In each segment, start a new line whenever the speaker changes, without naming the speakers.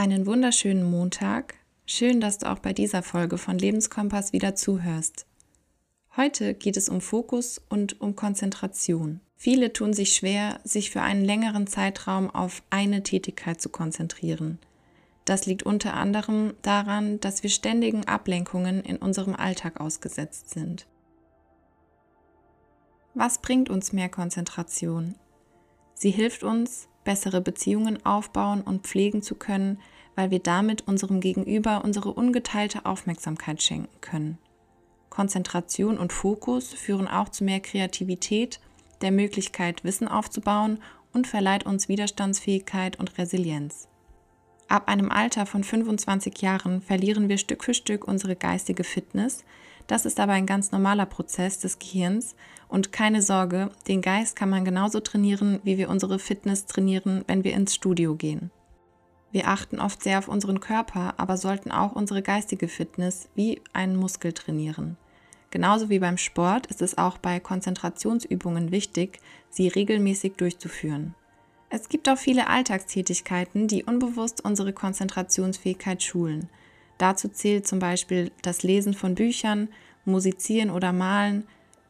Einen wunderschönen Montag. Schön, dass du auch bei dieser Folge von Lebenskompass wieder zuhörst. Heute geht es um Fokus und um Konzentration. Viele tun sich schwer, sich für einen längeren Zeitraum auf eine Tätigkeit zu konzentrieren. Das liegt unter anderem daran, dass wir ständigen Ablenkungen in unserem Alltag ausgesetzt sind. Was bringt uns mehr Konzentration? Sie hilft uns, bessere Beziehungen aufbauen und pflegen zu können, weil wir damit unserem Gegenüber unsere ungeteilte Aufmerksamkeit schenken können. Konzentration und Fokus führen auch zu mehr Kreativität, der Möglichkeit, Wissen aufzubauen und verleiht uns Widerstandsfähigkeit und Resilienz. Ab einem Alter von 25 Jahren verlieren wir Stück für Stück unsere geistige Fitness. Das ist aber ein ganz normaler Prozess des Gehirns und keine Sorge, den Geist kann man genauso trainieren, wie wir unsere Fitness trainieren, wenn wir ins Studio gehen. Wir achten oft sehr auf unseren Körper, aber sollten auch unsere geistige Fitness wie einen Muskel trainieren. Genauso wie beim Sport ist es auch bei Konzentrationsübungen wichtig, sie regelmäßig durchzuführen. Es gibt auch viele Alltagstätigkeiten, die unbewusst unsere Konzentrationsfähigkeit schulen. Dazu zählt zum Beispiel das Lesen von Büchern, Musizieren oder Malen,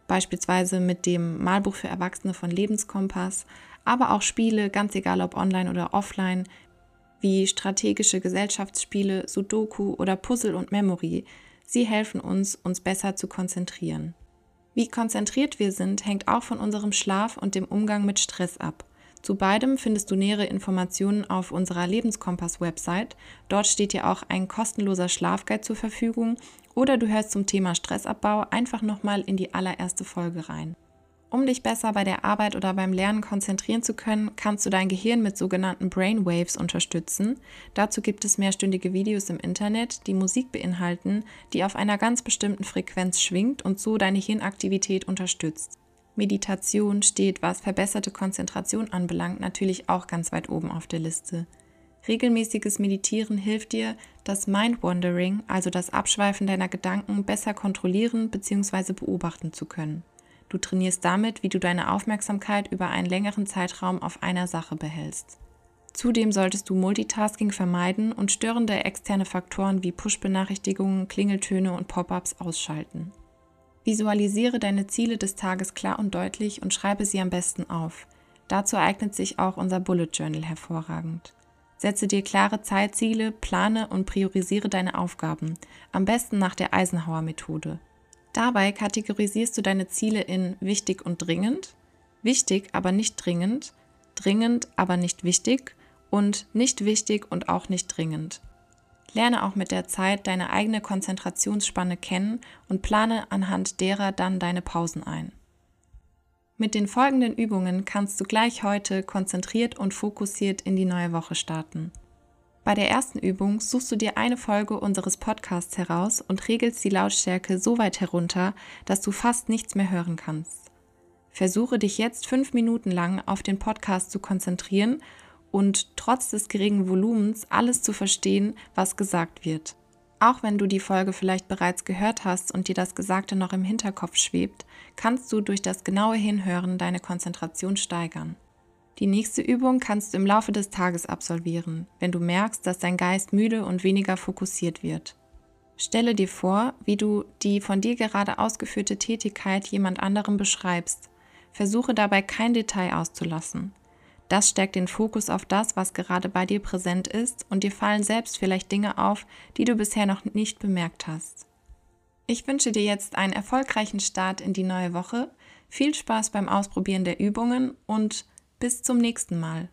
beispielsweise mit dem Malbuch für Erwachsene von Lebenskompass, aber auch Spiele, ganz egal ob online oder offline, wie strategische Gesellschaftsspiele, Sudoku oder Puzzle und Memory. Sie helfen uns, uns besser zu konzentrieren. Wie konzentriert wir sind, hängt auch von unserem Schlaf und dem Umgang mit Stress ab. Zu beidem findest du nähere Informationen auf unserer Lebenskompass-Website. Dort steht dir auch ein kostenloser Schlafguide zur Verfügung oder du hörst zum Thema Stressabbau einfach nochmal in die allererste Folge rein. Um dich besser bei der Arbeit oder beim Lernen konzentrieren zu können, kannst du dein Gehirn mit sogenannten Brainwaves unterstützen. Dazu gibt es mehrstündige Videos im Internet, die Musik beinhalten, die auf einer ganz bestimmten Frequenz schwingt und so deine Hirnaktivität unterstützt. Meditation steht, was verbesserte Konzentration anbelangt, natürlich auch ganz weit oben auf der Liste. Regelmäßiges Meditieren hilft dir, das Mind-Wandering, also das Abschweifen deiner Gedanken, besser kontrollieren bzw. beobachten zu können. Du trainierst damit, wie du deine Aufmerksamkeit über einen längeren Zeitraum auf einer Sache behältst. Zudem solltest du Multitasking vermeiden und störende externe Faktoren wie Push-Benachrichtigungen, Klingeltöne und Pop-ups ausschalten. Visualisiere deine Ziele des Tages klar und deutlich und schreibe sie am besten auf. Dazu eignet sich auch unser Bullet Journal hervorragend. Setze dir klare Zeitziele, plane und priorisiere deine Aufgaben, am besten nach der Eisenhower-Methode. Dabei kategorisierst du deine Ziele in wichtig und dringend, wichtig, aber nicht dringend, dringend, aber nicht wichtig und nicht wichtig und auch nicht dringend. Lerne auch mit der Zeit deine eigene Konzentrationsspanne kennen und plane anhand derer dann deine Pausen ein. Mit den folgenden Übungen kannst du gleich heute konzentriert und fokussiert in die neue Woche starten. Bei der ersten Übung suchst du dir eine Folge unseres Podcasts heraus und regelst die Lautstärke so weit herunter, dass du fast nichts mehr hören kannst. Versuche dich jetzt fünf Minuten lang auf den Podcast zu konzentrieren und trotz des geringen Volumens alles zu verstehen, was gesagt wird. Auch wenn du die Folge vielleicht bereits gehört hast und dir das Gesagte noch im Hinterkopf schwebt, kannst du durch das genaue Hinhören deine Konzentration steigern. Die nächste Übung kannst du im Laufe des Tages absolvieren, wenn du merkst, dass dein Geist müde und weniger fokussiert wird. Stelle dir vor, wie du die von dir gerade ausgeführte Tätigkeit jemand anderem beschreibst. Versuche dabei kein Detail auszulassen. Das stärkt den Fokus auf das, was gerade bei dir präsent ist und dir fallen selbst vielleicht Dinge auf, die du bisher noch nicht bemerkt hast. Ich wünsche dir jetzt einen erfolgreichen Start in die neue Woche, viel Spaß beim Ausprobieren der Übungen und bis zum nächsten Mal.